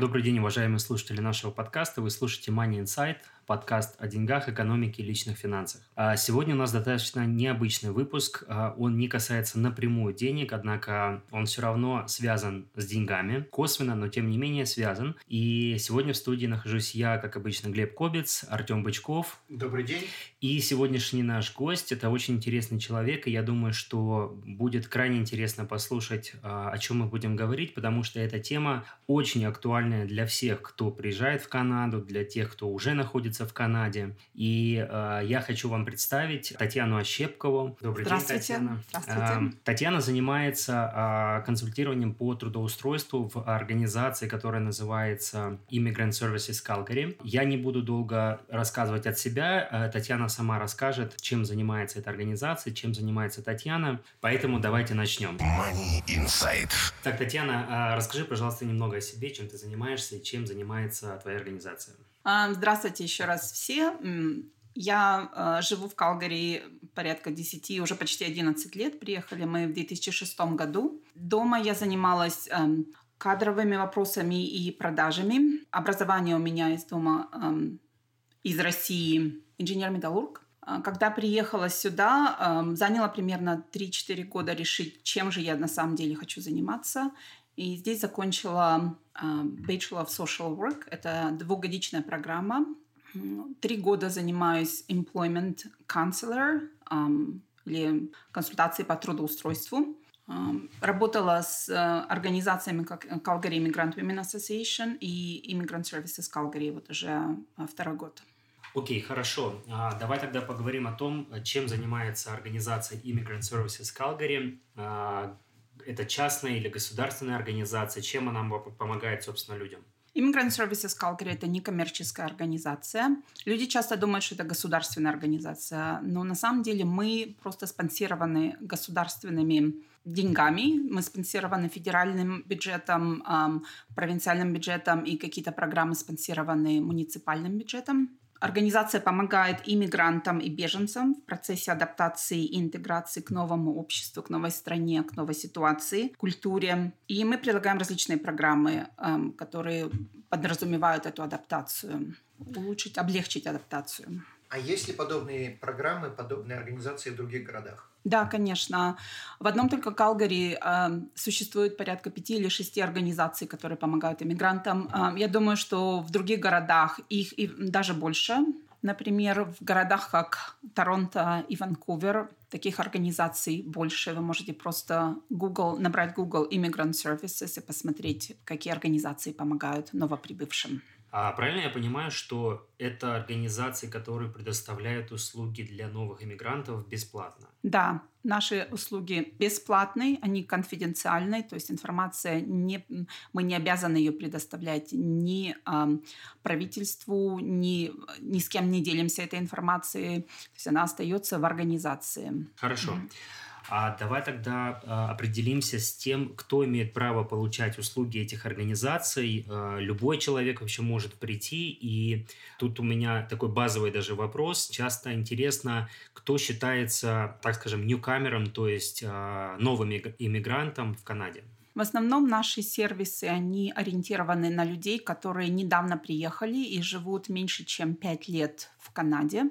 Добрый день, уважаемые слушатели нашего подкаста. Вы слушаете Money Insight, подкаст о деньгах, экономике и личных финансах. А сегодня у нас достаточно необычный выпуск. А, он не касается напрямую денег, однако он все равно связан с деньгами, косвенно, но тем не менее связан. И сегодня в студии нахожусь я, как обычно, Глеб Кобец, Артем Бычков. Добрый день. И сегодняшний наш гость – это очень интересный человек, и я думаю, что будет крайне интересно послушать, а, о чем мы будем говорить, потому что эта тема очень актуальная для всех, кто приезжает в Канаду, для тех, кто уже находится находится в Канаде. И э, я хочу вам представить Татьяну Ощепкову. Добрый Здравствуйте. день, Татьяна. Здравствуйте. Э, Татьяна занимается э, консультированием по трудоустройству в организации, которая называется Immigrant Services Calgary. Я не буду долго рассказывать от себя. Э, Татьяна сама расскажет, чем занимается эта организация, чем занимается Татьяна. Поэтому давайте начнем. Money Insight. Так, Татьяна, э, расскажи, пожалуйста, немного о себе, чем ты занимаешься и чем занимается твоя организация. А, здравствуйте еще раз все. Я э, живу в Калгари порядка 10, уже почти 11 лет. Приехали мы в 2006 году. Дома я занималась э, кадровыми вопросами и продажами. Образование у меня из дома э, из России инженер-металлург. Когда приехала сюда, заняла примерно 3-4 года решить, чем же я на самом деле хочу заниматься. И здесь закончила uh, Bachelor of Social Work. Это двухгодичная программа. Три года занимаюсь employment counselor или консультацией по трудоустройству. Работала с uh, организациями как Calgary Immigrant Women Association и Immigrant Services Calgary вот уже uh, второй год. Окей, okay, хорошо. А, давай тогда поговорим о том, чем занимается организация Immigrant Services Calgary, а, это частная или государственная организация? Чем она помогает, собственно, людям? Immigrant Services Calgary – это некоммерческая организация. Люди часто думают, что это государственная организация, но на самом деле мы просто спонсированы государственными деньгами. Мы спонсированы федеральным бюджетом, провинциальным бюджетом и какие-то программы спонсированы муниципальным бюджетом. Организация помогает иммигрантам и беженцам в процессе адаптации и интеграции к новому обществу, к новой стране, к новой ситуации, культуре. И мы предлагаем различные программы, эм, которые подразумевают эту адаптацию, улучшить, облегчить адаптацию. А есть ли подобные программы, подобные организации в других городах? Да, конечно. В одном только Калгари э, существует порядка пяти или шести организаций, которые помогают иммигрантам. Э, я думаю, что в других городах их и даже больше. Например, в городах как Торонто и Ванкувер таких организаций больше. Вы можете просто Google, набрать Google Immigrant Services и посмотреть, какие организации помогают новоприбывшим. А правильно я понимаю, что это организации, которые предоставляют услуги для новых иммигрантов бесплатно? Да, наши услуги бесплатные, они конфиденциальные, то есть информация не, мы не обязаны ее предоставлять ни э, правительству, ни, ни с кем не делимся этой информацией, то есть она остается в организации. Хорошо. Mm-hmm. А давай тогда а, определимся с тем, кто имеет право получать услуги этих организаций. А, любой человек вообще может прийти, и тут у меня такой базовый даже вопрос. Часто интересно, кто считается, так скажем, ньюкамером, то есть а, новым иммигрантом в Канаде. В основном наши сервисы, они ориентированы на людей, которые недавно приехали и живут меньше, чем 5 лет в Канаде.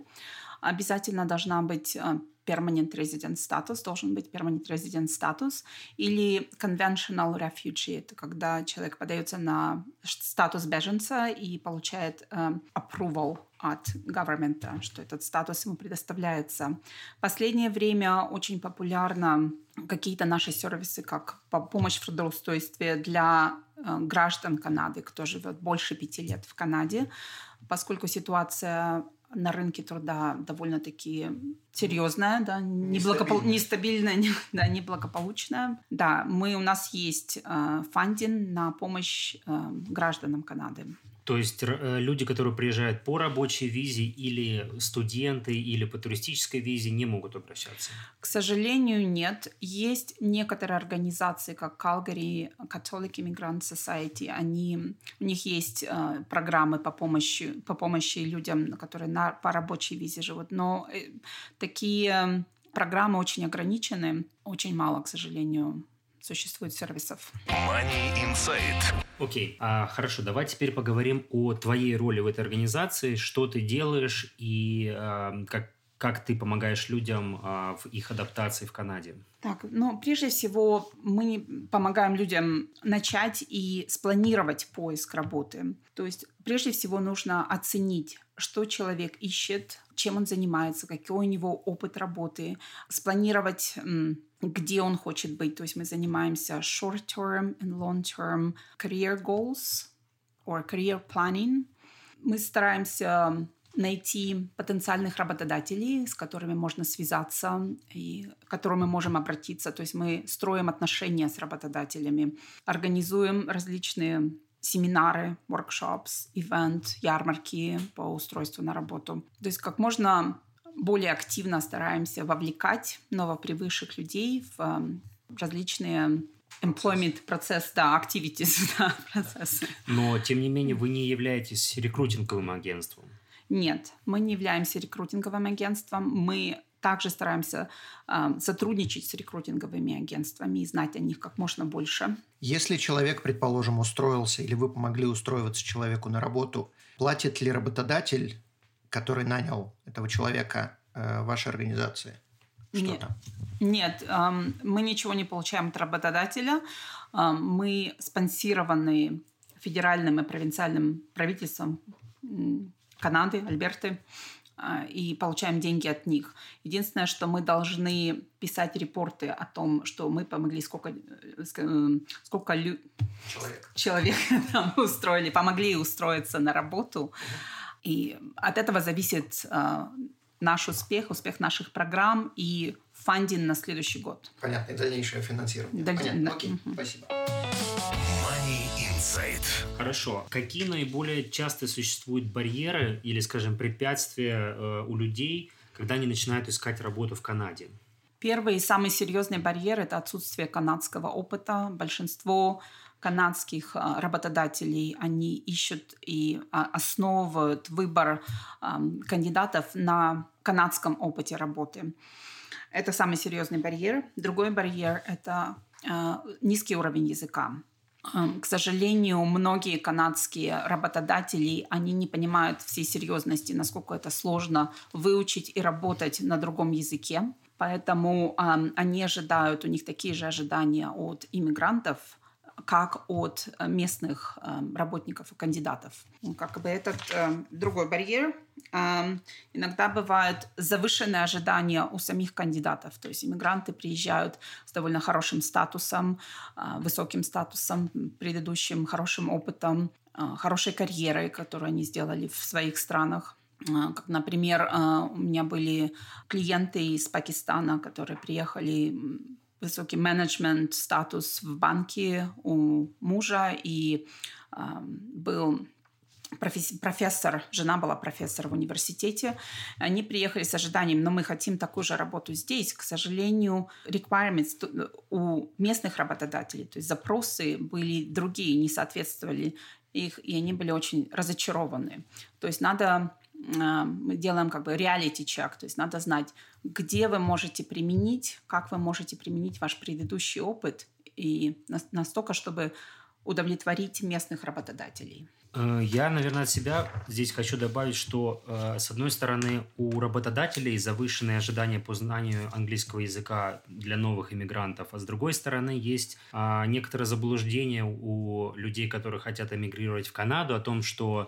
Обязательно должна быть permanent resident status, должен быть permanent resident status, или conventional refugee, это когда человек подается на статус беженца и получает э, approval от government, что этот статус ему предоставляется. Последнее время очень популярно какие-то наши сервисы, как помощь в трудоустройстве для э, граждан Канады, кто живет больше пяти лет в Канаде, поскольку ситуация на рынке труда довольно-таки серьезная, да, неблагопол... нестабильная, не, да, неблагополучная. Да, мы, у нас есть э, фандинг на помощь э, гражданам Канады. То есть э, люди, которые приезжают по рабочей визе или студенты, или по туристической визе, не могут обращаться? К сожалению, нет. Есть некоторые организации, как Calgary Catholic Immigrant Society, они, у них есть э, программы по помощи, по помощи людям, которые на, по рабочей визе живут, но э, такие программы очень ограничены, очень мало, к сожалению, существует сервисов. Money Insight. Окей, а, хорошо, давай теперь поговорим о твоей роли в этой организации, что ты делаешь и а, как, как ты помогаешь людям а, в их адаптации в Канаде. Так, ну, прежде всего, мы помогаем людям начать и спланировать поиск работы. То есть, прежде всего, нужно оценить, что человек ищет, чем он занимается, какой у него опыт работы, спланировать где он хочет быть. То есть мы занимаемся short-term and long-term career goals or career planning. Мы стараемся найти потенциальных работодателей, с которыми можно связаться и к которым мы можем обратиться. То есть мы строим отношения с работодателями, организуем различные семинары, workshops, ивент, ярмарки по устройству на работу. То есть как можно более активно стараемся вовлекать новопривыкших людей в эм, различные employment процесс, да, activities, да, процессы. Но, тем не менее, вы не являетесь рекрутинговым агентством. Нет, мы не являемся рекрутинговым агентством. Мы также стараемся э, сотрудничать с рекрутинговыми агентствами и знать о них как можно больше. Если человек, предположим, устроился или вы помогли устроиваться человеку на работу, платит ли работодатель который нанял этого человека э, вашей организации? Что-то? Нет, нет эм, мы ничего не получаем от работодателя. Эм, мы спонсированы федеральным и провинциальным правительством Канады, Альберты, э, и получаем деньги от них. Единственное, что мы должны писать репорты о том, что мы помогли сколько, э, э, сколько лю... человек, человек нам устроили, помогли устроиться на работу. И от этого зависит э, наш успех, успех наших программ и фандинг на следующий год. Понятно, и дальнейшее финансирование. Даль... Понятно, окей, угу. спасибо. Insight. Хорошо. Какие наиболее часто существуют барьеры или, скажем, препятствия э, у людей, когда они начинают искать работу в Канаде? Первый и самый серьезный барьер – это отсутствие канадского опыта. Большинство канадских а, работодателей, они ищут и а, основывают выбор кандидатов на канадском опыте работы. Это самый серьезный барьер. Другой барьер – это а, низкий уровень языка. К сожалению, многие канадские работодатели, они не понимают всей серьезности, насколько это сложно выучить и работать на другом языке. Поэтому э, они ожидают, у них такие же ожидания от иммигрантов, как от э, местных эм, работников и кандидатов. Ну, как бы этот э, другой барьер. Э, иногда бывают завышенные ожидания у самих кандидатов. То есть иммигранты приезжают с довольно хорошим статусом, э, высоким статусом, предыдущим хорошим опытом, э, хорошей карьерой, которую они сделали в своих странах. Как, например, у меня были клиенты из Пакистана, которые приехали высокий менеджмент статус в банке у мужа и э, был профессор, жена была профессор в университете. Они приехали с ожиданием, но мы хотим такую же работу здесь. К сожалению, requirements у местных работодателей, то есть запросы были другие, не соответствовали их, и они были очень разочарованы. То есть надо мы делаем как бы check, то есть надо знать, где вы можете применить, как вы можете применить ваш предыдущий опыт и настолько, чтобы удовлетворить местных работодателей. Э, я, наверное, от себя здесь хочу добавить, что, э, с одной стороны, у работодателей завышенные ожидания по знанию английского языка для новых иммигрантов, а с другой стороны, есть а, некоторое заблуждение у людей, которые хотят эмигрировать в Канаду, о том, что а,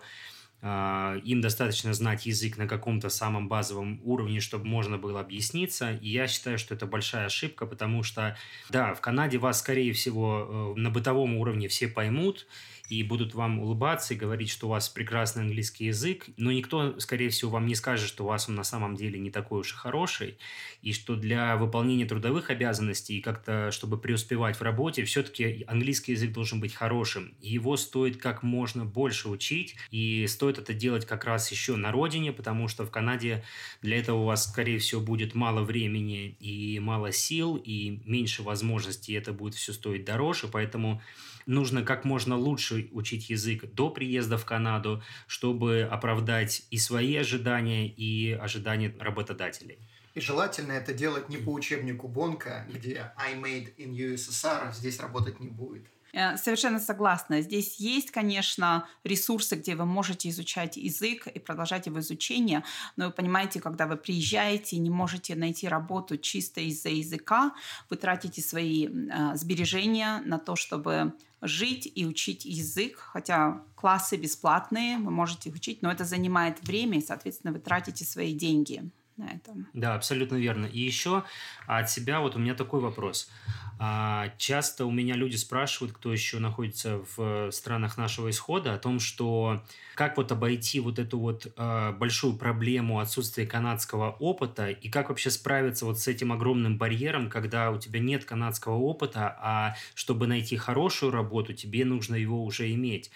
им достаточно знать язык на каком-то самом базовом уровне, чтобы можно было объясниться. И я считаю, что это большая ошибка, потому что, да, в Канаде вас, скорее всего, э, на бытовом уровне все поймут, и будут вам улыбаться и говорить, что у вас прекрасный английский язык, но никто, скорее всего, вам не скажет, что у вас он на самом деле не такой уж и хороший, и что для выполнения трудовых обязанностей и как-то, чтобы преуспевать в работе, все-таки английский язык должен быть хорошим. Его стоит как можно больше учить, и стоит это делать как раз еще на родине, потому что в Канаде для этого у вас, скорее всего, будет мало времени и мало сил, и меньше возможностей, и это будет все стоить дороже, поэтому нужно как можно лучше учить язык до приезда в Канаду, чтобы оправдать и свои ожидания, и ожидания работодателей. И желательно это делать не по учебнику Бонка, где I made in USSR, здесь работать не будет. Э, совершенно согласна. Здесь есть, конечно, ресурсы, где вы можете изучать язык и продолжать его изучение, но вы понимаете, когда вы приезжаете и не можете найти работу чисто из-за языка, вы тратите свои э, сбережения на то, чтобы жить и учить язык, хотя классы бесплатные, вы можете их учить, но это занимает время, и, соответственно, вы тратите свои деньги на этом. Да, абсолютно верно. И еще от себя вот у меня такой вопрос. А, часто у меня люди спрашивают, кто еще находится в странах нашего исхода, о том, что как вот обойти вот эту вот э, большую проблему отсутствия канадского опыта и как вообще справиться вот с этим огромным барьером, когда у тебя нет канадского опыта, а чтобы найти хорошую работу, тебе нужно его уже иметь.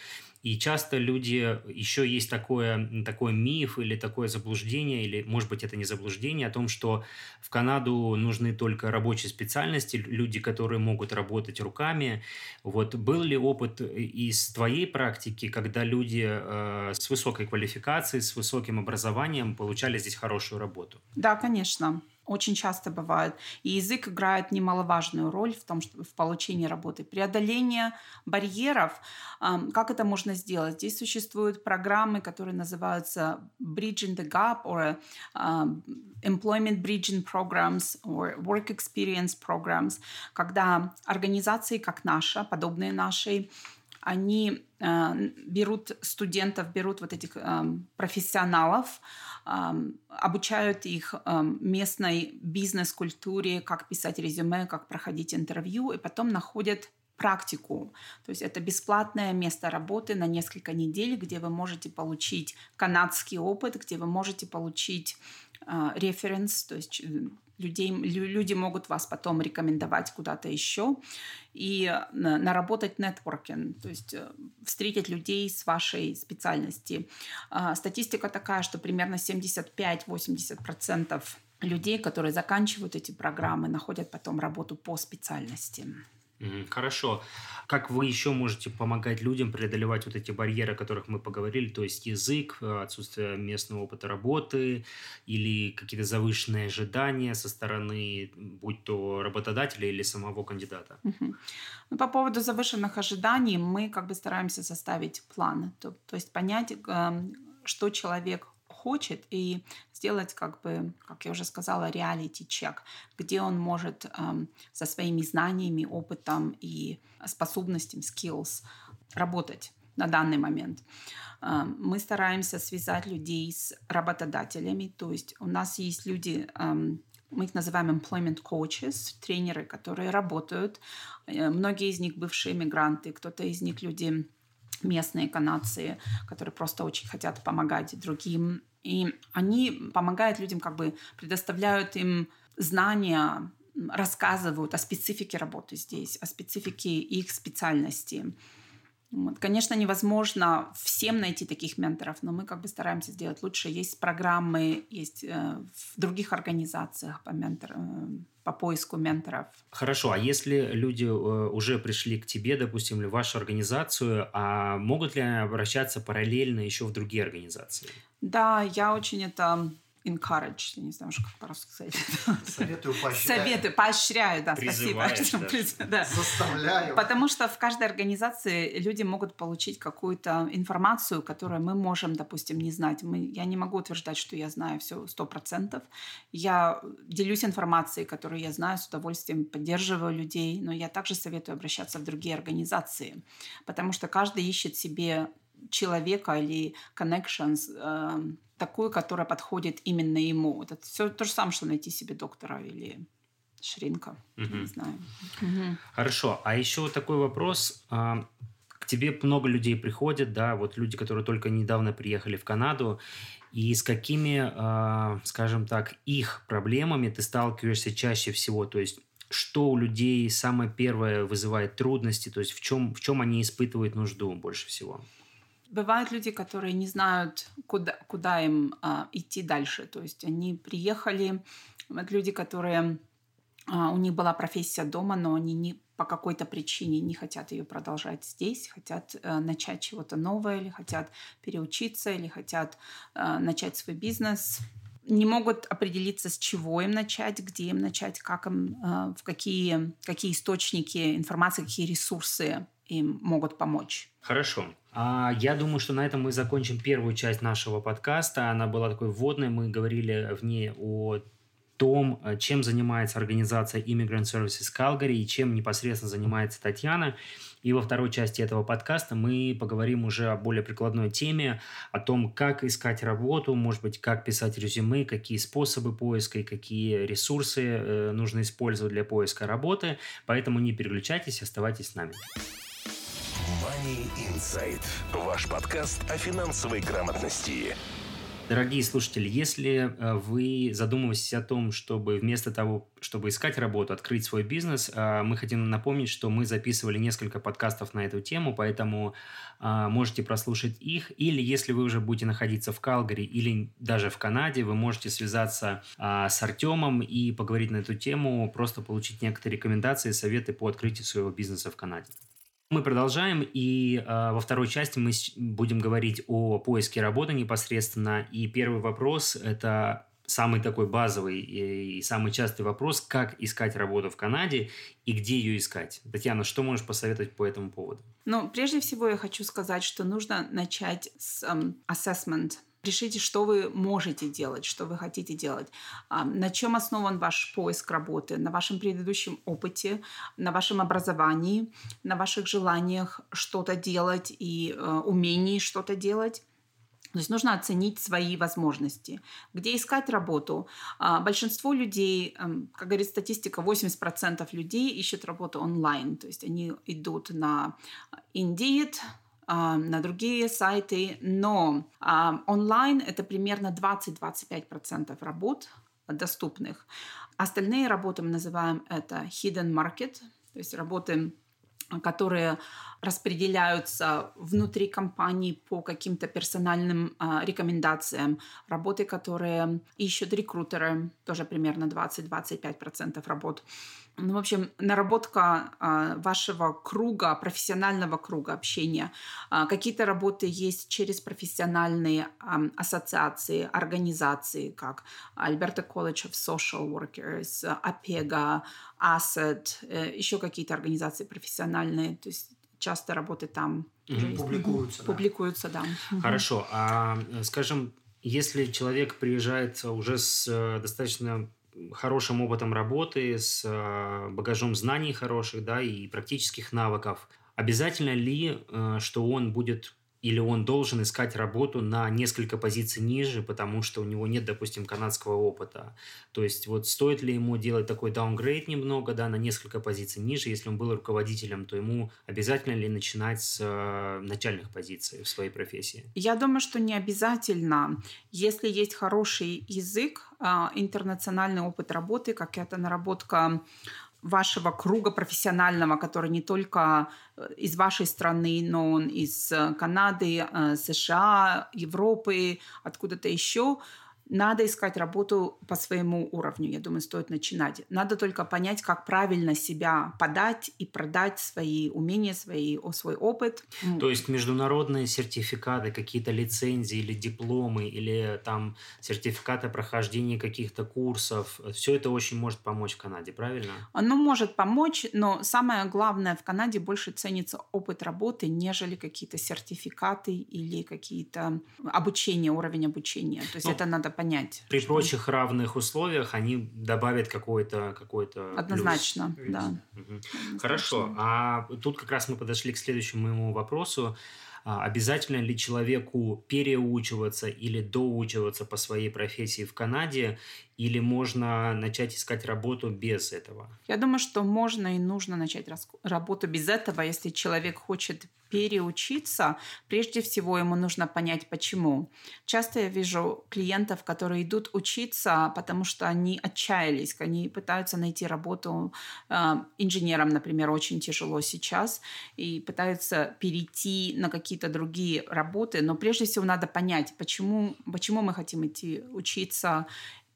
И часто люди, еще есть такое, такой миф или такое заблуждение, или, может быть, это не заблуждение, о том, что в Канаду нужны только рабочие специальности, люди, которые могут работать руками. Вот был ли опыт из твоей практики, когда люди э, с высокой квалификацией, с высоким образованием получали здесь хорошую работу? Да, конечно очень часто бывает. И язык играет немаловажную роль в том, что в получении работы. Преодоление барьеров, как это можно сделать? Здесь существуют программы, которые называются Bridging the Gap or Employment Bridging Programs or Work Experience Programs, когда организации, как наша, подобные нашей, они э, берут студентов, берут вот этих э, профессионалов, обучают их местной бизнес-культуре, как писать резюме, как проходить интервью, и потом находят практику. То есть это бесплатное место работы на несколько недель, где вы можете получить канадский опыт, где вы можете получить референс, то есть людей, люди могут вас потом рекомендовать куда-то еще и наработать нетворкинг, то есть э, встретить людей с вашей специальности. А, статистика такая, что примерно 75-80% людей, которые заканчивают эти программы, находят потом работу по специальности. Хорошо. Как вы еще можете помогать людям преодолевать вот эти барьеры, о которых мы поговорили, то есть язык, э, отсутствие местного опыта работы или какие-то завышенные ожидания со стороны, будь то работодателя или самого кандидата? Угу. Ну, по поводу завышенных ожиданий мы как бы стараемся составить план, то, то есть понять, эм, что человек хочет, и сделать, как бы, как я уже сказала, реалити-чек, где он может эм, со своими знаниями, опытом и способностями, skills работать на данный момент. Эм, мы стараемся связать людей с работодателями, то есть у нас есть люди, эм, мы их называем employment coaches, тренеры, которые работают. Э, многие из них бывшие мигранты, кто-то из них люди местные канадцы, которые просто очень хотят помогать другим. И они помогают людям, как бы предоставляют им знания, рассказывают о специфике работы здесь, о специфике их специальности. Вот. Конечно, невозможно всем найти таких менторов, но мы как бы стараемся сделать лучше. Есть программы, есть э, в других организациях по, ментор, э, по поиску менторов. Хорошо, а если люди э, уже пришли к тебе, допустим, или в вашу организацию, а могут ли они обращаться параллельно еще в другие организации? Да, я очень это encourage, я не знаю, как по-русски сказать. Советую поощряю. Советую, поощряю, да, спасибо. Да. Заставляю. Потому что в каждой организации люди могут получить какую-то информацию, которую мы можем, допустим, не знать. Мы, я не могу утверждать, что я знаю все сто процентов. Я делюсь информацией, которую я знаю, с удовольствием поддерживаю людей, но я также советую обращаться в другие организации, потому что каждый ищет себе человека или connections, э, такую, которая подходит именно ему. Это все то же самое, что найти себе доктора или шринка. Угу. Не знаю. Угу. Хорошо. А еще вот такой вопрос. А, тебе много людей приходят, да, вот люди, которые только недавно приехали в Канаду, и с какими, э, скажем так, их проблемами ты сталкиваешься чаще всего, то есть что у людей самое первое вызывает трудности, то есть в чем, в чем они испытывают нужду больше всего? Бывают люди, которые не знают, куда, куда им а, идти дальше. То есть они приехали, вот люди, которые а, у них была профессия дома, но они не, по какой-то причине не хотят ее продолжать здесь, хотят э, начать чего-то новое, или хотят переучиться, или хотят э, начать свой бизнес не могут определиться, с чего им начать, где им начать, как им, э, в какие, какие источники информации, какие ресурсы им могут помочь. Хорошо. А я думаю, что на этом мы закончим первую часть нашего подкаста. Она была такой вводной. Мы говорили в ней о том, э, чем занимается организация Immigrant Services Calgary и чем непосредственно занимается Татьяна. И во второй части этого подкаста мы поговорим уже о более прикладной теме, о том, как искать работу, может быть, как писать резюме, какие способы поиска и какие ресурсы э, нужно использовать для поиска работы. Поэтому не переключайтесь, оставайтесь с нами. Money Insight. Ваш подкаст о финансовой грамотности. Дорогие слушатели, если э, вы задумываетесь о том, чтобы вместо того, чтобы искать работу, открыть свой бизнес, э, мы хотим напомнить, что мы записывали несколько подкастов на эту тему, поэтому э, можете прослушать их. Или если вы уже будете находиться в Калгари или даже в Канаде, вы можете связаться с Артемом и поговорить на эту тему, просто получить некоторые рекомендации, советы по открытию своего бизнеса в Канаде. Мы продолжаем, и э, во второй части мы будем говорить о поиске работы непосредственно. И первый вопрос – это самый такой базовый и, самый частый вопрос, как искать работу в Канаде и где ее искать. Татьяна, что можешь посоветовать по этому поводу? Ну, прежде всего я хочу сказать, что нужно начать с um, assessment Решите, что вы можете делать, что вы хотите делать. А, на чем основан ваш поиск работы? На вашем предыдущем опыте, на вашем образовании, на ваших желаниях что-то делать и э, умении что-то делать? То есть нужно оценить свои возможности. Где искать работу? А, большинство людей, эм, как говорит статистика, 80% людей ищут работу онлайн. То есть они идут на Indeed, на другие сайты, но онлайн это примерно 20-25% работ доступных. Остальные работы мы называем это hidden market, то есть работы, которые распределяются внутри компании по каким-то персональным э, рекомендациям. Работы, которые ищут рекрутеры, тоже примерно 20-25% работ. Ну, в общем, наработка э, вашего круга, профессионального круга общения. Э, какие-то работы есть через профессиональные э, ассоциации, организации, как Alberta College of Social Workers, APEGA, ASSET, э, еще какие-то организации профессиональные. То есть часто работы там mm публикуются. Публикуются, да. Хорошо. А, скажем, если человек приезжает уже с э, достаточно хорошим опытом работы, с э, багажом знаний хороших, да, и практических навыков, обязательно ли, э, что он будет или он должен искать работу на несколько позиций ниже, потому что у него нет, допустим, канадского опыта. То есть вот стоит ли ему делать такой downgrade немного, да, на несколько позиций ниже, если он был руководителем, то ему обязательно ли начинать с э, начальных позиций в своей профессии? Я думаю, что не обязательно. Если есть хороший язык, э, интернациональный опыт работы, какая-то наработка вашего круга профессионального, который не только э, из вашей страны, но он из э, Канады, э, США, Европы, откуда-то еще, надо искать работу по своему уровню. Я думаю, стоит начинать. Надо только понять, как правильно себя подать и продать свои умения, свои, свой опыт. То есть международные сертификаты, какие-то лицензии или дипломы, или там сертификаты прохождения каких-то курсов, все это очень может помочь в Канаде, правильно? Оно может помочь, но самое главное в Канаде больше ценится опыт работы, нежели какие-то сертификаты или какие-то обучения, уровень обучения. То есть ну, это надо понять. При что... прочих равных условиях они добавят какой-то какой Однозначно, плюс. да. Угу. Хорошо. А тут как раз мы подошли к следующему моему вопросу. А, обязательно ли человеку переучиваться или доучиваться по своей профессии в Канаде, или можно начать искать работу без этого? Я думаю, что можно и нужно начать работу без этого, если человек хочет переучиться, прежде всего ему нужно понять, почему. Часто я вижу клиентов, которые идут учиться, потому что они отчаялись, они пытаются найти работу. Э, инженерам, например, очень тяжело сейчас, и пытаются перейти на какие-то другие работы, но прежде всего надо понять, почему, почему мы хотим идти учиться,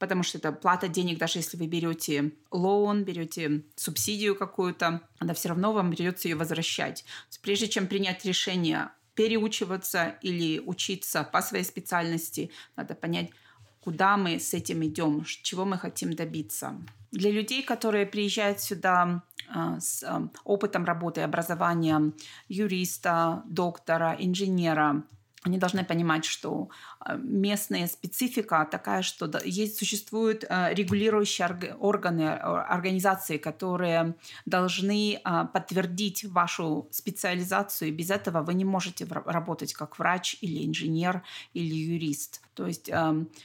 потому что это плата денег, даже если вы берете лоун, берете субсидию какую-то, она все равно вам придется ее возвращать. Прежде чем принять решение переучиваться или учиться по своей специальности, надо понять, куда мы с этим идем, чего мы хотим добиться. Для людей, которые приезжают сюда э, с э, опытом работы и образования юриста, доктора, инженера, они должны понимать, что а, местная специфика такая, что есть, существуют а, регулирующие органы, а, организации, которые должны подтвердить вашу специализацию. И без этого вы не можете работать как врач или инженер или юрист. То есть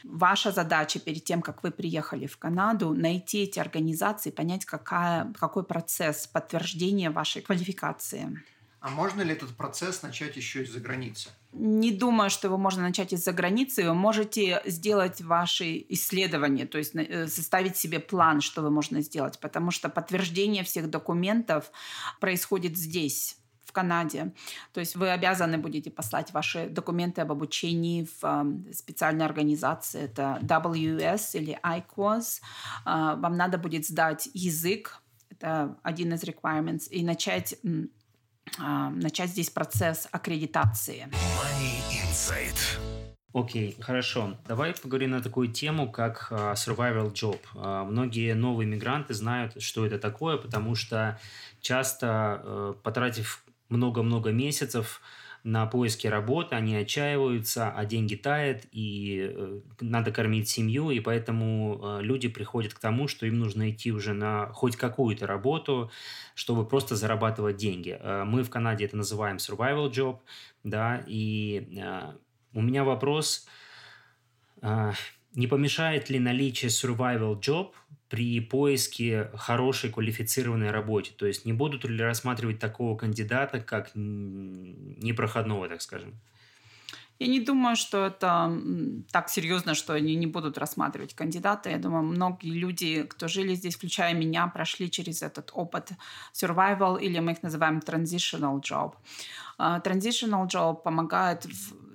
ваша задача перед тем, как вы приехали в Канаду, найти эти организации, понять, какая, какой процесс подтверждения вашей квалификации. А можно ли этот процесс начать еще из-за границы? Не думаю, что его можно начать из-за границы. Вы можете сделать ваши исследования, то есть э, составить себе план, что вы можно сделать, потому что подтверждение всех документов происходит здесь в Канаде. То есть вы обязаны будете послать ваши документы об обучении в э, специальной организации. Это WS или IQOS. Э, вам надо будет сдать язык. Это один из requirements. И начать начать здесь процесс аккредитации. Money Insight. Окей, okay, хорошо. Давай поговорим на такую тему, как uh, survival job. Uh, многие новые мигранты знают, что это такое, потому что часто, uh, потратив много-много месяцев, на поиске работы, они отчаиваются, а деньги тают, и э, надо кормить семью, и поэтому э, люди приходят к тому, что им нужно идти уже на хоть какую-то работу, чтобы просто зарабатывать деньги. Э, мы в Канаде это называем survival job, да, и у меня вопрос, не помешает ли наличие survival job при поиске хорошей квалифицированной работе? То есть не будут ли рассматривать такого кандидата как непроходного, так скажем? Я не думаю, что это так серьезно, что они не будут рассматривать кандидата. Я думаю, многие люди, кто жили здесь, включая меня, прошли через этот опыт survival, или мы их называем transitional job. А, transitional job помогает,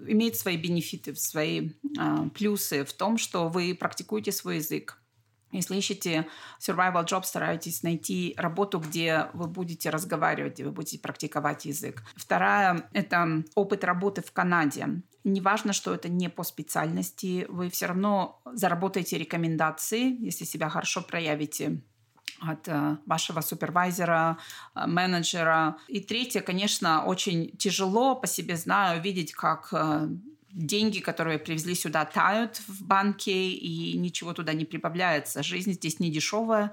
имеет свои бенефиты, свои uh, плюсы в том, что вы практикуете свой язык, если ищете survival job, старайтесь найти работу, где вы будете разговаривать, где вы будете практиковать язык. Вторая – это опыт работы в Канаде. Неважно, что это не по специальности, вы все равно заработаете рекомендации, если себя хорошо проявите от э, вашего супервайзера, э, менеджера. И третье, конечно, очень тяжело по себе знаю видеть, как э, деньги, которые привезли сюда, тают в банке, и ничего туда не прибавляется. Жизнь здесь не дешевая.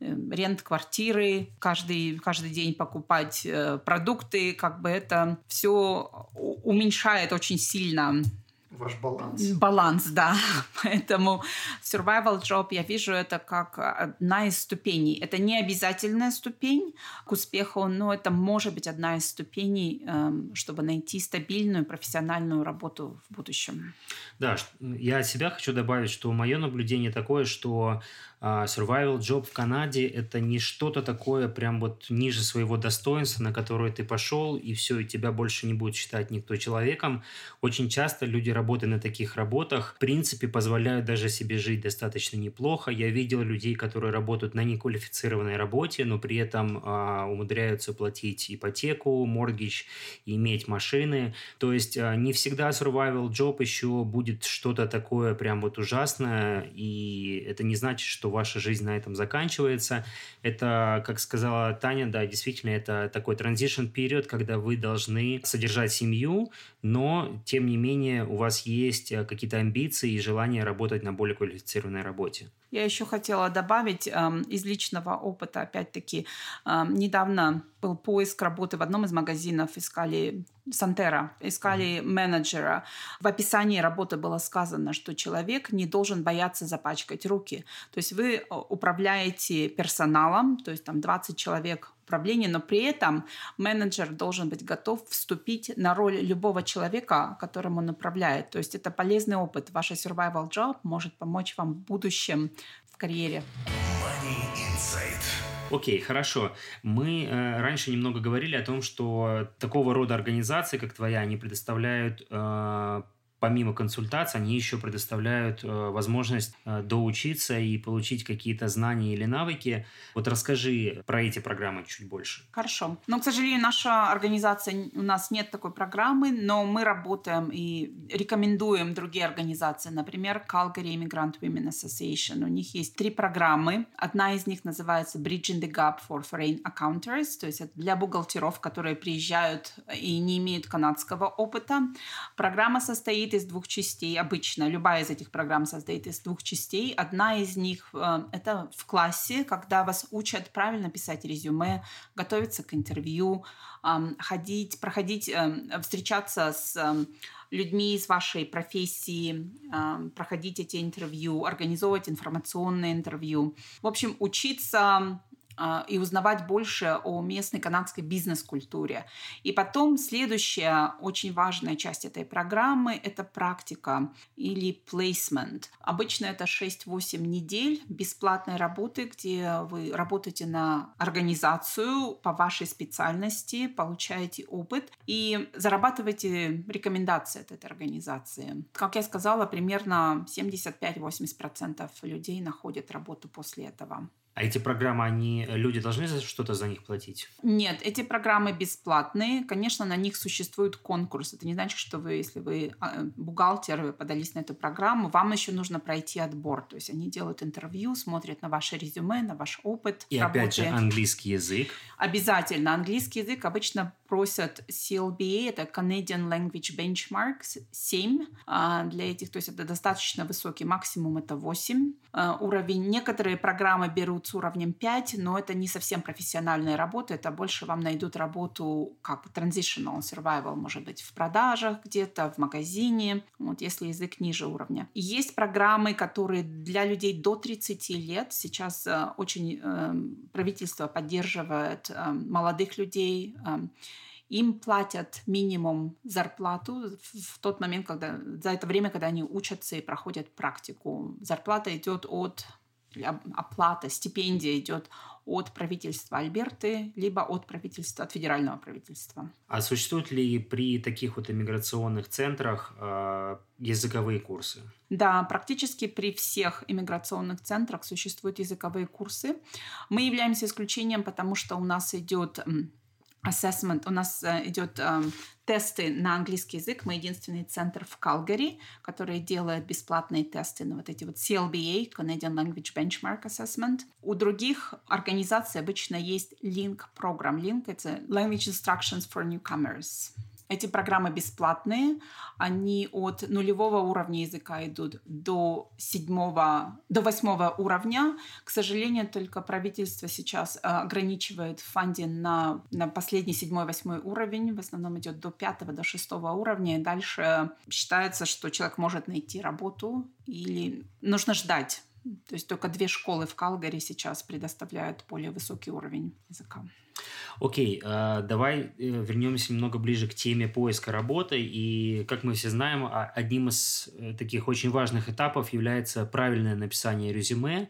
Эм, рент квартиры, каждый, каждый день покупать э, продукты, как бы это все уменьшает очень сильно ваш баланс. Баланс, да. Поэтому survival job я вижу это как одна из ступеней. Это не обязательная ступень к успеху, но это может быть одна из ступеней, эм, чтобы найти стабильную профессиональную работу в будущем. Да, я от себя хочу добавить, что мое наблюдение такое, что survival job в Канаде – это не что-то такое прям вот ниже своего достоинства, на которое ты пошел, и все, и тебя больше не будет считать никто человеком. Очень часто люди, работая на таких работах, в принципе, позволяют даже себе жить достаточно неплохо. Я видел людей, которые работают на неквалифицированной работе, но при этом а, умудряются платить ипотеку, моргич, иметь машины. То есть а, не всегда survival job еще будет что-то такое прям вот ужасное, и это не значит, что ваша жизнь на этом заканчивается. Это, как сказала Таня, да, действительно, это такой transition период, когда вы должны содержать семью, но, тем не менее, у вас есть э, какие-то амбиции и желание работать на более квалифицированной работе. Я еще хотела добавить э, из личного опыта, опять-таки, э, недавно был поиск работы в одном из магазинов, искали Сантера, искали менеджера. В описании работы было сказано, что человек не должен бояться запачкать руки. То есть вы э, управляете персоналом, то есть там 20 человек управления, но при этом менеджер должен быть готов вступить на роль любого человека, которым он управляет. То есть это полезный опыт. Ваша survival job может помочь вам в будущем в карьере. Money Insight. Окей, хорошо. Мы э, раньше немного говорили о том, что такого рода организации, как твоя, они предоставляют э, помимо консультаций, они еще предоставляют э, возможность э, доучиться и получить какие-то знания или навыки. Вот расскажи про эти программы чуть больше. Хорошо. Но, к сожалению, наша организация, у нас нет такой программы, но мы работаем и рекомендуем другие организации. Например, Calgary Immigrant Women Association. У них есть три программы. Одна из них называется Bridging the Gap for Foreign Accounters, то есть для бухгалтеров, которые приезжают и не имеют канадского опыта. Программа состоит состоит из двух частей. Обычно любая из этих программ состоит из двух частей. Одна из них э, это в классе, когда вас учат правильно писать резюме, готовиться к интервью, э, ходить, проходить, э, встречаться с э, людьми из вашей профессии, э, проходить эти интервью, организовывать информационные интервью. В общем, учиться и узнавать больше о местной канадской бизнес-культуре. И потом следующая очень важная часть этой программы – это практика или placement. Обычно это 6-8 недель бесплатной работы, где вы работаете на организацию по вашей специальности, получаете опыт и зарабатываете рекомендации от этой организации. Как я сказала, примерно 75-80% людей находят работу после этого. А эти программы, они, э, люди должны за что-то за них платить? Нет, эти программы бесплатные. Конечно, на них существует конкурс. Это не значит, что вы, если вы а, бухгалтер, вы подались на эту программу, вам еще нужно пройти отбор. То есть они делают интервью, смотрят на ваше резюме, на ваш опыт И работы. опять же английский язык. Обязательно. Английский язык обычно просят CLBA, это Canadian Language Benchmark 7 а, для этих, то есть это достаточно высокий, максимум это 8 а, уровень. Некоторые программы берут с уровнем 5, но это не совсем профессиональная работа, это больше вам найдут работу как transitional survival, может быть, в продажах где-то, в магазине, вот если язык ниже уровня. есть программы, которые для людей до 30 лет, сейчас э, очень э, правительство поддерживает э, молодых людей, им платят минимум зарплату в тот момент, когда за это время, когда они учатся и проходят практику. Зарплата идет от оплата, стипендия идет от правительства Альберты, либо от правительства, от федерального правительства. А существуют ли при таких вот иммиграционных центрах э, языковые курсы? Да, практически при всех иммиграционных центрах существуют языковые курсы. Мы являемся исключением, потому что у нас идет assessment. У нас идет э, тесты на английский язык. Мы единственный центр в Калгари, который делает бесплатные тесты на вот эти вот CLBA, Canadian Language Benchmark Assessment. У других организаций обычно есть link программ. Link — это Language Instructions for Newcomers. Эти программы бесплатные, они от нулевого уровня языка идут до седьмого, до восьмого уровня. К сожалению, только правительство сейчас э, ограничивает фанди на, на последний седьмой, восьмой уровень. В основном идет до пятого, до шестого уровня. И дальше считается, что человек может найти работу или нужно ждать. То есть только две школы в Калгари сейчас предоставляют более высокий уровень языка. Окей, э, давай э, вернемся немного ближе к теме поиска работы. И, как мы все знаем, одним из э, таких очень важных этапов является правильное написание резюме.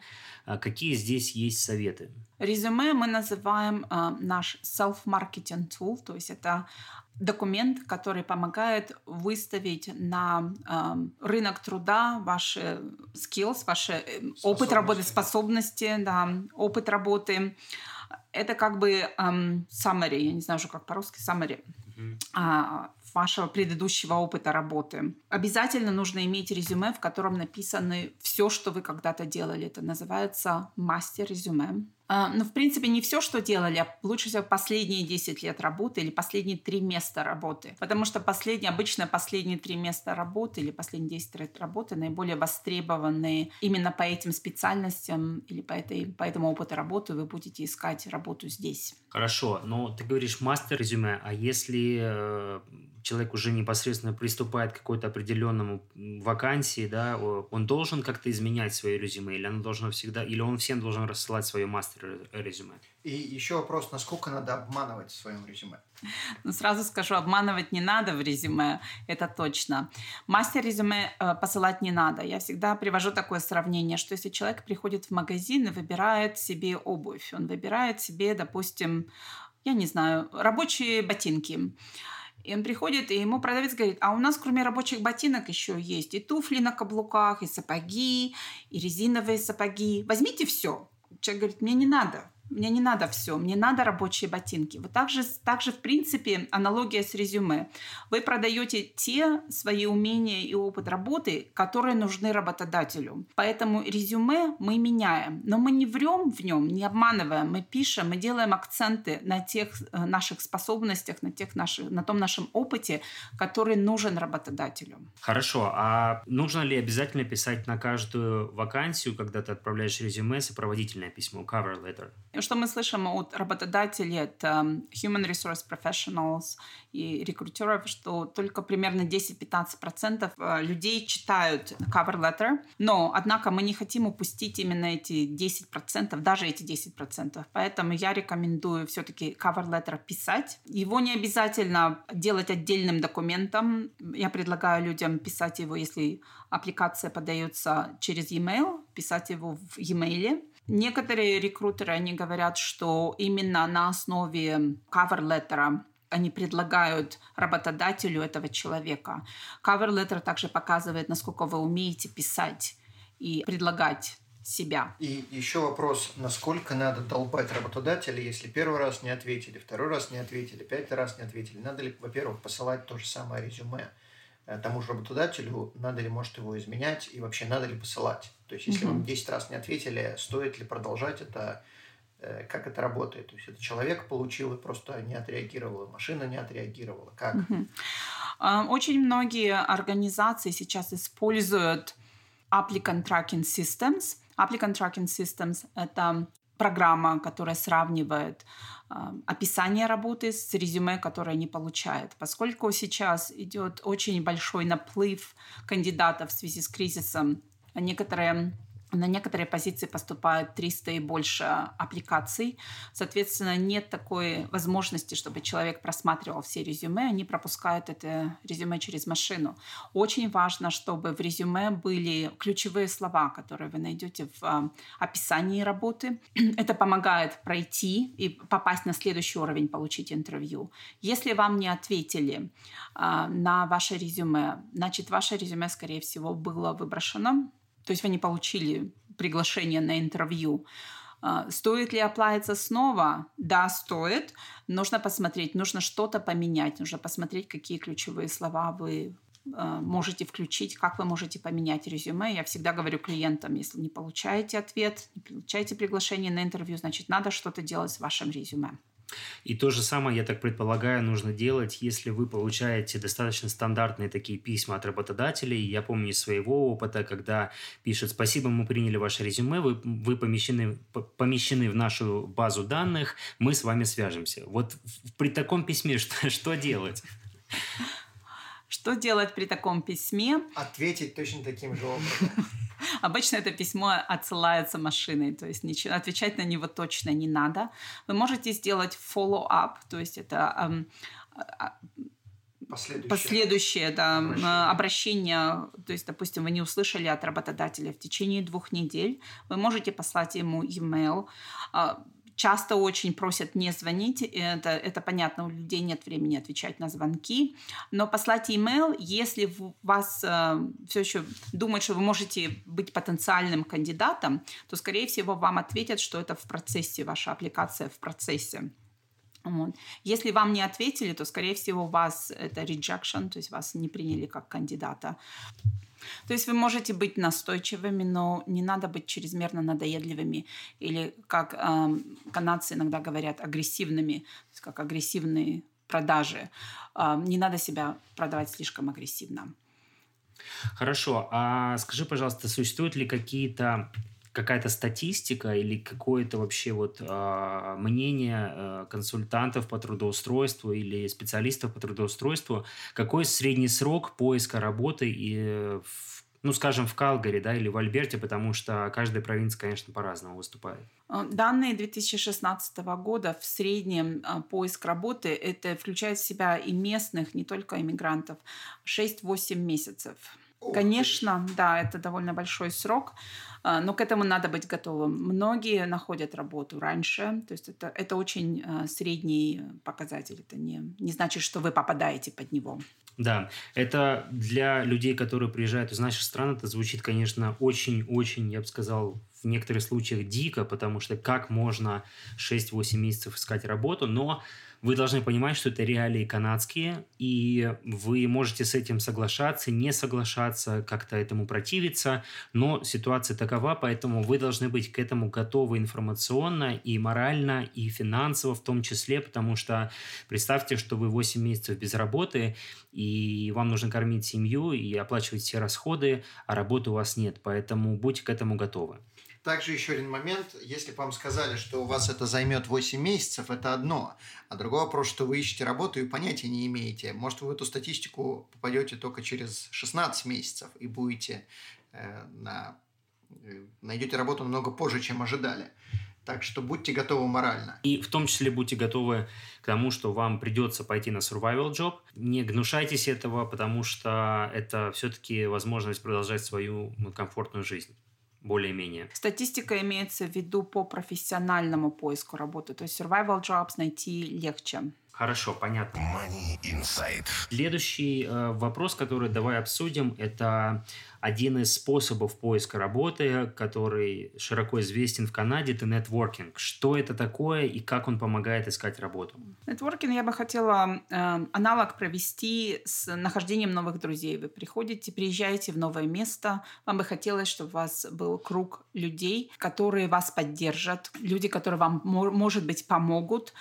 Какие здесь есть советы? Резюме мы называем наш self-marketing tool, то есть это документ, который помогает выставить на э, рынок труда ваши skills, ваши опыт работы, способности, да, опыт работы, это как бы эм, summary, я не знаю уже как по-русски, summary mm-hmm. вашего предыдущего опыта работы. Обязательно нужно иметь резюме, в котором написаны все, что вы когда-то делали. Это называется мастер резюме. А, ну, в принципе, не все, что делали, а лучше всего последние 10 лет работы или последние 3 места работы. Потому что последние, обычно последние 3 места работы или последние 10 лет работы наиболее востребованные именно по этим специальностям или по, этой, по этому опыту работы вы будете искать работу здесь. Хорошо, но ты говоришь мастер резюме, а если э, человек уже непосредственно приступает к какой-то определенному вакансии, да, он должен как-то изменять свое резюме, или оно должно всегда, или он всем должен рассылать свое мастер резюме? И еще вопрос, насколько надо обманывать в своем резюме? Ну, сразу скажу, обманывать не надо в резюме, это точно. Мастер резюме э, посылать не надо. Я всегда привожу такое сравнение, что если человек приходит в магазин и выбирает себе обувь, он выбирает себе, допустим, я не знаю, рабочие ботинки. И он приходит, и ему продавец говорит, а у нас кроме рабочих ботинок еще есть и туфли на каблуках, и сапоги, и резиновые сапоги. Возьмите все. Человек говорит, мне не надо. Мне не надо все, мне надо рабочие ботинки. Вот так же, так же, в принципе, аналогия с резюме. Вы продаете те свои умения и опыт работы, которые нужны работодателю. Поэтому резюме мы меняем. Но мы не врем в нем, не обманываем. Мы пишем, мы делаем акценты на тех э, наших способностях, на, тех наших, на том нашем опыте, который нужен работодателю. Хорошо. А нужно ли обязательно писать на каждую вакансию, когда ты отправляешь резюме, сопроводительное письмо, cover letter? Что мы слышим от работодателей, от um, human resource professionals и рекрутеров, что только примерно 10-15% э, людей читают cover letter, но, однако, мы не хотим упустить именно эти 10%, даже эти 10%. Поэтому я рекомендую все-таки cover letter писать. Его не обязательно делать отдельным документом. Я предлагаю людям писать его, если аппликация подается через e-mail, писать его в e-mail, Некоторые рекрутеры, они говорят, что именно на основе cover letter они предлагают работодателю этого человека. Cover letter также показывает, насколько вы умеете писать и предлагать себя. И еще вопрос, насколько надо долбать работодателя, если первый раз не ответили, второй раз не ответили, пятый раз не ответили. Надо ли, во-первых, посылать то же самое резюме тому же работодателю, надо ли, может, его изменять и вообще надо ли посылать? То есть, если угу. вам 10 раз не ответили, стоит ли продолжать это, э, как это работает? То есть, это человек получил и просто не отреагировал, машина не отреагировала. Как? Угу. Очень многие организации сейчас используют Applicant Tracking Systems. Applicant Tracking Systems – это программа, которая сравнивает э, описание работы с резюме, которое они получают. Поскольку сейчас идет очень большой наплыв кандидатов в связи с кризисом некоторые на некоторые позиции поступают 300 и больше аппликаций. Соответственно, нет такой возможности, чтобы человек просматривал все резюме. Они пропускают это резюме через машину. Очень важно, чтобы в резюме были ключевые слова, которые вы найдете в а, описании работы. Это помогает пройти и попасть на следующий уровень, получить интервью. Если вам не ответили а, на ваше резюме, значит, ваше резюме, скорее всего, было выброшено то есть вы не получили приглашение на интервью. А, стоит ли оплавиться снова? Да, стоит. Нужно посмотреть, нужно что-то поменять, нужно посмотреть, какие ключевые слова вы а, можете включить, как вы можете поменять резюме. Я всегда говорю клиентам, если не получаете ответ, не получаете приглашение на интервью, значит, надо что-то делать с вашим резюме. И то же самое, я так предполагаю, нужно делать, если вы получаете достаточно стандартные такие письма от работодателей. Я помню из своего опыта, когда пишут «Спасибо, мы приняли ваше резюме, вы, вы помещены, помещены в нашу базу данных, мы с вами свяжемся». Вот при таком письме что, что делать? Что делать при таком письме? Ответить точно таким же образом. Обычно это письмо отсылается машиной, то есть ничего, отвечать на него точно не надо. Вы можете сделать follow-up, то есть это эм, последующее, последующее да, обращение. обращение. То есть, допустим, вы не услышали от работодателя в течение двух недель, вы можете послать ему e-mail а, часто очень просят не звонить, это, это понятно, у людей нет времени отвечать на звонки, но послать email, если вас э, все еще думают, что вы можете быть потенциальным кандидатом, то, скорее всего, вам ответят, что это в процессе, ваша аппликация в процессе. Вот. Если вам не ответили, то, скорее всего, вас это rejection, то есть вас не приняли как кандидата. То есть вы можете быть настойчивыми, но не надо быть чрезмерно надоедливыми или, как э, канадцы иногда говорят, агрессивными, то есть как агрессивные продажи. Э, не надо себя продавать слишком агрессивно. Хорошо. А скажи, пожалуйста, существуют ли какие-то какая-то статистика или какое-то вообще вот э, мнение э, консультантов по трудоустройству или специалистов по трудоустройству, какой средний срок поиска работы и ну, скажем, в Калгари, да, или в Альберте, потому что каждая провинция, конечно, по-разному выступает. Э, данные 2016 года в среднем э, поиск работы это включает в себя и местных, не только иммигрантов, 6-8 месяцев. Конечно, да, это довольно большой срок, а, но к этому надо быть готовым. Многие находят работу раньше, то есть это, это очень а, средний показатель, это не, не значит, что вы попадаете под него. Да, это для людей, которые приезжают из нашей страны, это звучит, конечно, очень-очень, я бы сказал, в некоторых случаях дико, потому что как можно 6-8 месяцев искать работу, но вы должны понимать, что это реалии канадские, и вы можете с этим соглашаться, не соглашаться, как-то этому противиться, но ситуация такова, поэтому вы должны быть к этому готовы информационно и морально, и финансово в том числе, потому что представьте, что вы 8 месяцев без работы, и вам нужно кормить семью и оплачивать все расходы, а работы у вас нет, поэтому будьте к этому готовы. Также еще один момент. Если бы вам сказали, что у вас это займет 8 месяцев, это одно. А другой вопрос, что вы ищете работу и понятия не имеете. Может, вы в эту статистику попадете только через 16 месяцев и будете э, на... Э, найдете работу намного позже, чем ожидали. Так что будьте готовы морально. И в том числе будьте готовы к тому, что вам придется пойти на survival job. Не гнушайтесь этого, потому что это все-таки возможность продолжать свою комфортную жизнь более-менее. Статистика имеется в виду по профессиональному поиску работы, то есть survival jobs найти легче. Хорошо, понятно. Money Insight. Следующий э, вопрос, который давай обсудим, это один из способов поиска работы, который широко известен в Канаде, это нетворкинг. Что это такое и как он помогает искать работу? Нетворкинг я бы хотела э, аналог провести с нахождением новых друзей. Вы приходите, приезжаете в новое место, вам бы хотелось, чтобы у вас был круг людей, которые вас поддержат, люди, которые вам, может быть, помогут,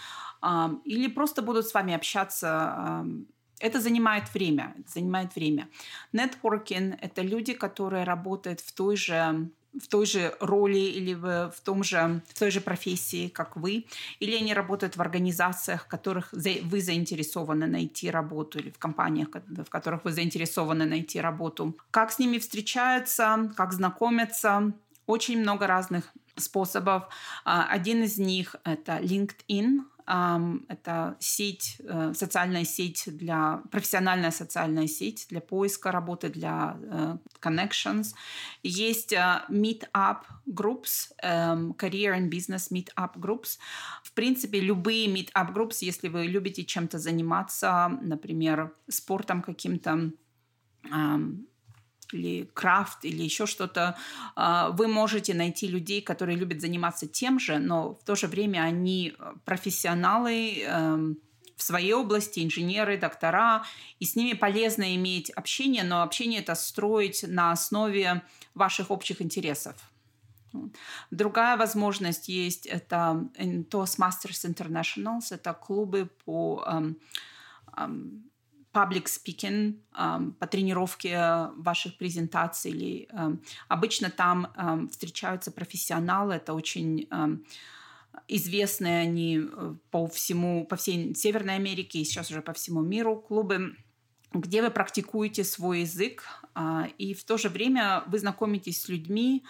или просто будут с вами общаться. Это занимает время. Это занимает время. Нетворкинг — это люди, которые работают в той же в той же роли или в, том же, в той же профессии, как вы, или они работают в организациях, в которых вы заинтересованы найти работу, или в компаниях, в которых вы заинтересованы найти работу. Как с ними встречаются, как знакомятся, очень много разных способов. А, один из них — это LinkedIn. Это сеть, э, социальная сеть для, профессиональная социальная сеть для поиска работы, для э, connections. Есть э, meetup groups, эм, career and business meetup groups. В принципе, любые meetup groups, если вы любите чем-то заниматься, например, спортом каким-то, или крафт, или еще что-то, а, вы можете найти людей, которые любят заниматься тем же, но в то же время они э, профессионалы эм, в своей области, инженеры, доктора, и с ними полезно иметь общение, но общение это строить на основе ваших общих интересов. Другая возможность есть, это Toastmasters Internationals, это клубы по um, um, public speaking, по тренировке ваших презентаций. Или, обычно там встречаются профессионалы, это очень известные они э, по всему, по всей Северной Америке и сейчас уже по всему миру клубы, где вы практикуете свой язык, а, и в то же время вы знакомитесь с людьми,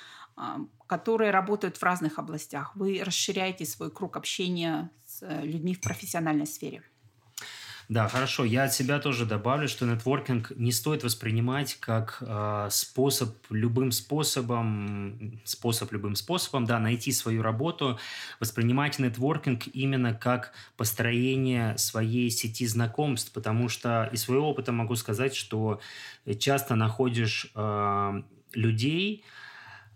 которые работают в разных областях. Вы расширяете свой круг общения с э, людьми в профессиональной сфере. Да, хорошо. Я от себя тоже добавлю, что нетворкинг не стоит воспринимать как э, способ любым способом, способ любым способом, да, найти свою работу. Воспринимайте нетворкинг именно как построение своей сети знакомств, потому что из своего опыта могу сказать, что часто находишь э, людей,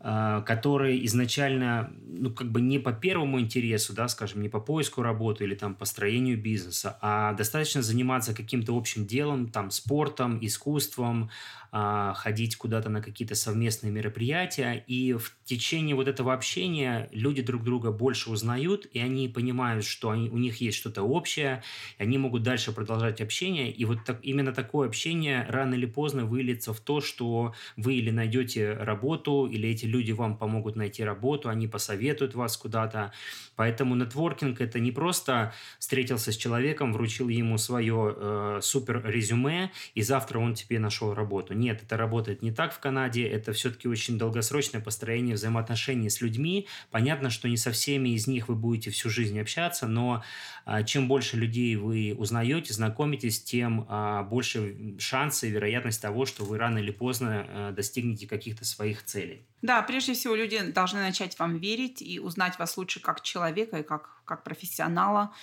которые изначально, ну, как бы не по первому интересу, да, скажем, не по поиску работы или там построению бизнеса, а достаточно заниматься каким-то общим делом, там, спортом, искусством, а, ходить куда-то на какие-то совместные мероприятия, и в течение вот этого общения люди друг друга больше узнают, и они понимают, что они, у них есть что-то общее, и они могут дальше продолжать общение, и вот так, именно такое общение рано или поздно выльется в то, что вы или найдете работу, или эти люди вам помогут найти работу, они посоветуют вас куда-то. Поэтому нетворкинг это не просто встретился с человеком, вручил ему свое э, супер резюме, и завтра он тебе нашел работу. Нет, это работает не так в Канаде, это все-таки очень долгосрочное построение взаимоотношений с людьми. Понятно, что не со всеми из них вы будете всю жизнь общаться, но э, чем больше людей вы узнаете, знакомитесь, тем э, больше шансы и вероятность того, что вы рано или поздно э, достигнете каких-то своих целей. Да, прежде всего люди должны начать вам верить и узнать вас лучше как человека и как, как профессионала.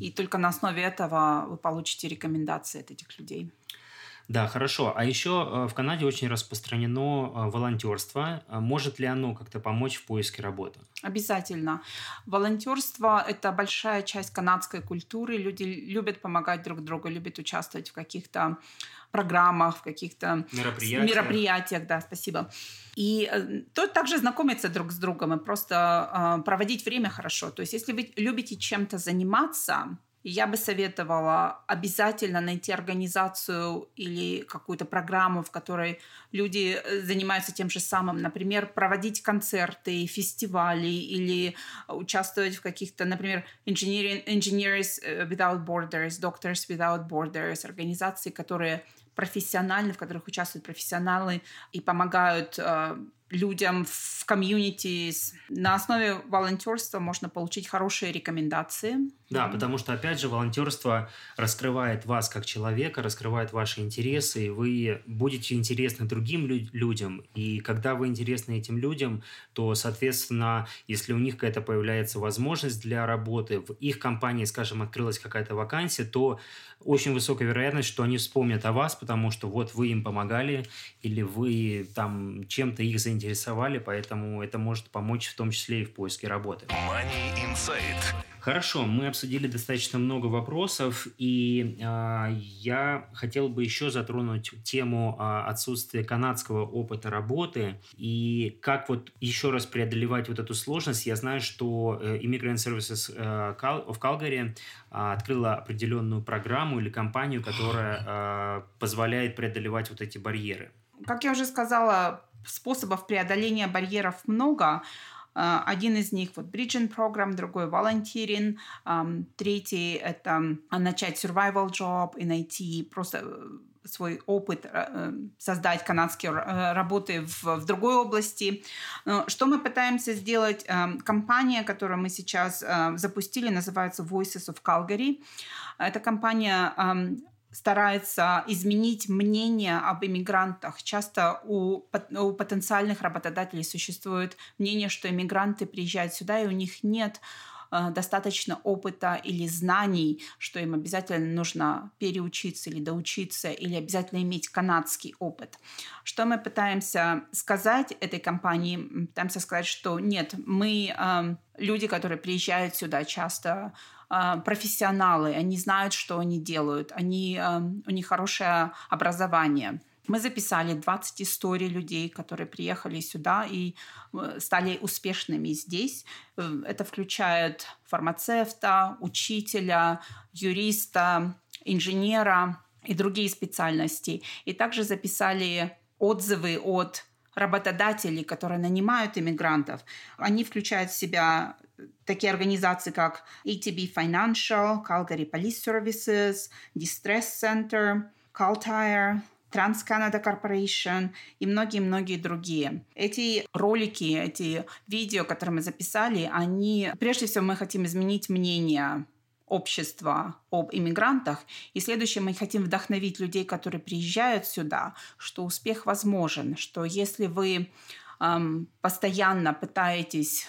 И только на основе этого вы получите рекомендации от этих людей. Да, хорошо. А еще э, в Канаде очень распространено э, волонтерство. А может ли оно как-то помочь в поиске работы? Обязательно. Волонтерство – это большая часть канадской культуры. Люди любят помогать друг другу, любят участвовать в каких-то программах, в каких-то мероприятиях. мероприятиях, да, спасибо. И э, то также знакомиться друг с другом и просто проводить время хорошо. То есть, если вы любите чем-то заниматься, я бы советовала обязательно найти организацию или какую-то программу, в которой люди э, занимаются тем же самым. Например, проводить концерты, фестивали или участвовать в каких-то, например, Engineers Without Borders, Doctors Without Borders, организации, которые профессиональны, в которых участвуют профессионалы и помогают э, людям в комьюнити. На основе волонтерства можно получить хорошие рекомендации. Да, потому что, опять же, волонтерство раскрывает вас как человека, раскрывает ваши интересы, и вы будете интересны другим лю- людям. И когда вы интересны этим людям, то, соответственно, если у них какая-то появляется возможность для работы, в их компании, скажем, открылась какая-то вакансия, то очень высокая вероятность, что они вспомнят о вас, потому что вот вы им помогали, или вы там чем-то их заинтересовали, поэтому это может помочь в том числе и в поиске работы. Money Insight. Хорошо, мы обсудили достаточно много вопросов, и э, я хотел бы еще затронуть тему э, отсутствия канадского опыта работы и как вот еще раз преодолевать вот эту сложность. Я знаю, что э, Immigrant Services э, в Калгари э, открыла определенную программу или компанию, которая э, позволяет преодолевать вот эти барьеры. Как я уже сказала, способов преодоления барьеров много. А, один из них вот Bridging Program, другой волонтерин, третий это начать survival job и найти просто э, свой опыт э, создать канадские э, работы в, в другой области. Что мы пытаемся сделать? Компания, которую мы сейчас запустили, называется Voices of Calgary. Эта компания старается изменить мнение об иммигрантах. Часто у, у потенциальных работодателей существует мнение, что иммигранты приезжают сюда, и у них нет э, достаточно опыта или знаний, что им обязательно нужно переучиться или доучиться, или обязательно иметь канадский опыт. Что мы пытаемся сказать этой компании? Пытаемся сказать, что нет, мы э, люди, которые приезжают сюда часто профессионалы, они знают, что они делают, они, а, у них хорошее образование. Мы записали 20 историй людей, которые приехали сюда и э, стали успешными здесь. Э, это включает фармацевта, учителя, юриста, инженера и другие специальности. И также записали отзывы от работодателей, которые нанимают иммигрантов. Они включают в себя такие организации, как ATB Financial, Calgary Police Services, Distress Center, Caltire, TransCanada Corporation и многие-многие другие. Эти ролики, эти видео, которые мы записали, они, прежде всего, мы хотим изменить мнение общества об иммигрантах. И следующее, мы хотим вдохновить людей, которые приезжают сюда, что успех возможен, что если вы эм, постоянно пытаетесь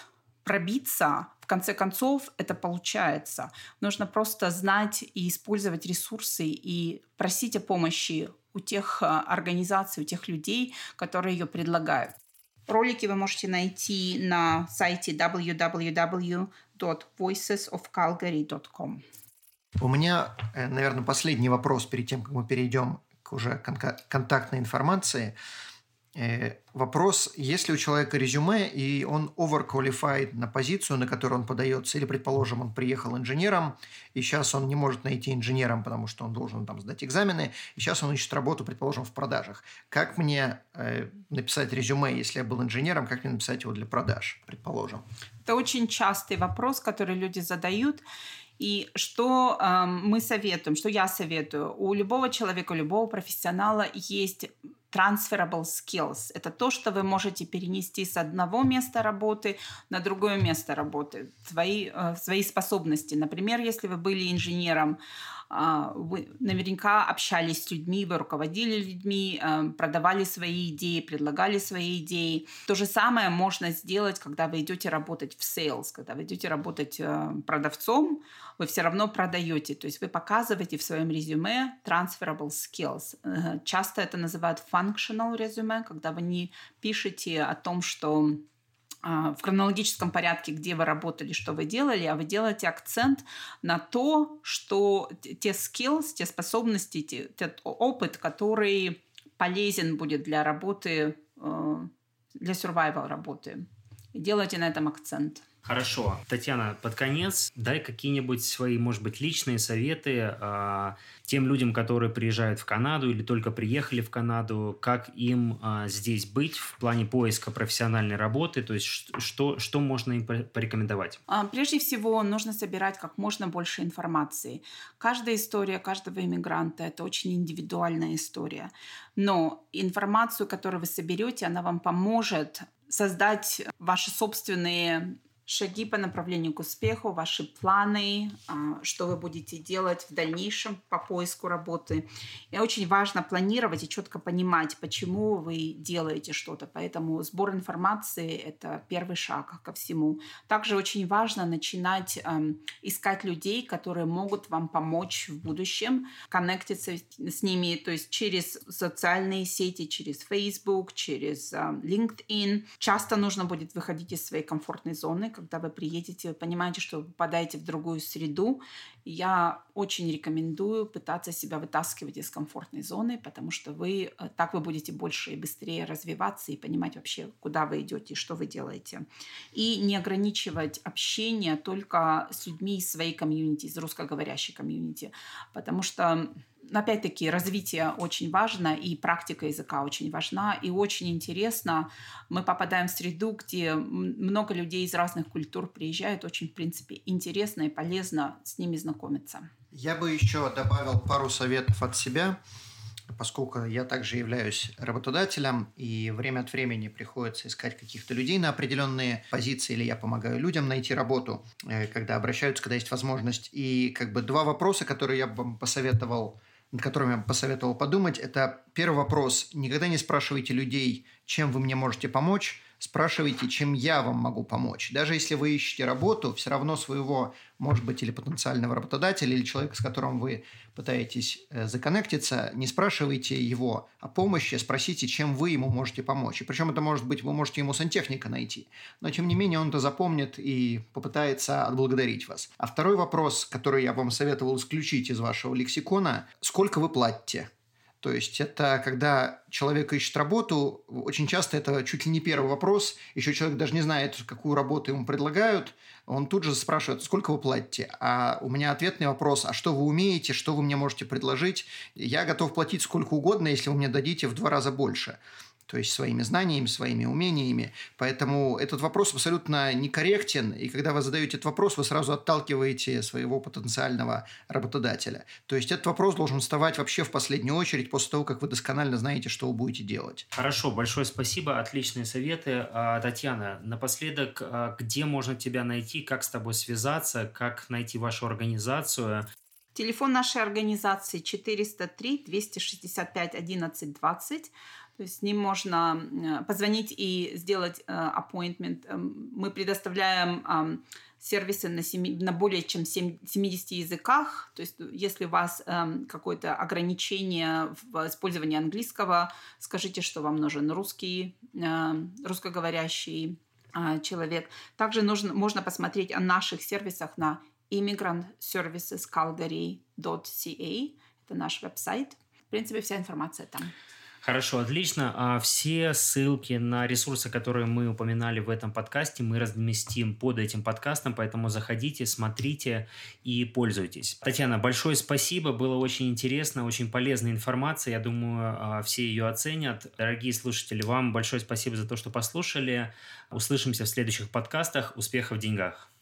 пробиться, в конце концов это получается. Нужно просто знать и использовать ресурсы и просить о помощи у тех а, организаций, у тех людей, которые ее предлагают. Ролики вы можете найти на сайте www.voicesofcalgary.com. У меня, э, наверное, последний вопрос перед тем, как мы перейдем к уже контактной информации. Э, вопрос, если у человека резюме, и он overqualified на позицию, на которую он подается, или, предположим, он приехал инженером, и сейчас он не может найти инженером, потому что он должен там сдать экзамены, и сейчас он ищет работу, предположим, в продажах. Как мне э, написать резюме, если я был инженером, как мне написать его для продаж, предположим? Это очень частый вопрос, который люди задают. И что э, мы советуем, что я советую? У любого человека, у любого профессионала есть transferable skills. Это то, что вы можете перенести с одного места работы на другое место работы. Свои, э, свои способности. Например, если вы были инженером, вы наверняка общались с людьми, вы руководили людьми, э, продавали свои идеи, предлагали свои идеи. То же самое можно сделать, когда вы идете работать в sales, когда вы идете работать э, продавцом, вы все равно продаете. То есть вы показываете в своем резюме transferable skills. Э, часто это называют functional резюме, когда вы не пишете о том, что а, в хронологическом порядке, где вы работали, что вы делали, а вы делаете акцент на то, что те skills, те способности, те, тот опыт, который полезен будет для работы, э, для survival работы. И делайте на этом акцент. Хорошо. Татьяна, под конец дай какие-нибудь свои, может быть, личные советы э, тем людям, которые приезжают в Канаду или только приехали в Канаду, как им э, здесь быть в плане поиска профессиональной работы, то есть что, что можно им порекомендовать? А, прежде всего, нужно собирать как можно больше информации. Каждая история каждого иммигранта – это очень индивидуальная история. Но информацию, которую вы соберете, она вам поможет создать ваши собственные шаги по направлению к успеху, ваши планы, а, что вы будете делать в дальнейшем по поиску работы. И очень важно планировать и четко понимать, почему вы делаете что-то. Поэтому сбор информации – это первый шаг ко всему. Также очень важно начинать искать людей, которые могут вам помочь в будущем, коннектиться с ними, то есть через социальные сети, через Facebook, через LinkedIn. Часто нужно будет выходить из своей комфортной зоны, когда вы приедете, вы понимаете, что вы попадаете в другую среду. я очень рекомендую пытаться себя вытаскивать из комфортной зоны, потому что вы э, так вы будете больше и быстрее развиваться и понимать вообще, куда вы идете и что вы делаете. И не ограничивать общение только с людьми из своей комьюнити, из русскоговорящей комьюнити, потому что опять-таки, развитие очень важно, и практика языка очень важна, и очень интересно. Мы попадаем в среду, где много людей из разных культур приезжают. Очень, в принципе, интересно и полезно с ними знакомиться. Я бы еще добавил пару советов от себя, поскольку я также являюсь работодателем, и время от времени приходится искать каких-то людей на определенные позиции, или я помогаю людям найти работу, э, когда обращаются, когда есть возможность. И как бы два вопроса, которые я бы посоветовал над которым я посоветовал подумать, это первый вопрос. Никогда не спрашивайте людей, чем вы мне можете помочь, спрашивайте, чем я вам могу помочь. Даже если вы ищете работу, все равно своего, может быть, или потенциального работодателя, или человека, с которым вы пытаетесь э, законнектиться, не спрашивайте его о помощи, спросите, чем вы ему можете помочь. И причем это может быть, вы можете ему сантехника найти. Но, тем не менее, он это запомнит и попытается отблагодарить вас. А второй вопрос, который я вам советовал исключить из вашего лексикона, сколько вы платите? То есть это когда человек ищет работу, очень часто это чуть ли не первый вопрос, еще человек даже не знает, какую работу ему предлагают, он тут же спрашивает, сколько вы платите? А у меня ответный вопрос, а что вы умеете, что вы мне можете предложить? Я готов платить сколько угодно, если вы мне дадите в два раза больше то есть своими знаниями, своими умениями. Поэтому этот вопрос абсолютно некорректен, и когда вы задаете этот вопрос, вы сразу отталкиваете своего потенциального работодателя. То есть этот вопрос должен вставать вообще в последнюю очередь после того, как вы досконально знаете, что вы будете делать. Хорошо, большое спасибо, отличные советы. А, Татьяна, напоследок, а, где можно тебя найти, как с тобой связаться, как найти вашу организацию? Телефон нашей организации 403 265 11 20. То есть с ним можно э, позвонить и сделать э, appointment. Эм, мы предоставляем сервисы на, 7, на более чем 7, 70 языках. То есть если у вас эм, какое-то ограничение в использовании английского, скажите, что вам нужен русский, русскоговорящий человек. Также нужно, можно посмотреть о наших сервисах на immigrantservicescalgary.ca. Это наш веб-сайт. В принципе, вся информация там. Хорошо, отлично. А все ссылки на ресурсы, которые мы упоминали в этом подкасте, мы разместим под этим подкастом, поэтому заходите, смотрите и пользуйтесь. Татьяна, большое спасибо, было очень интересно, очень полезная информация, я думаю, а, все ее оценят. Дорогие слушатели, вам большое спасибо за то, что послушали. Услышимся в следующих подкастах. Успехов в деньгах!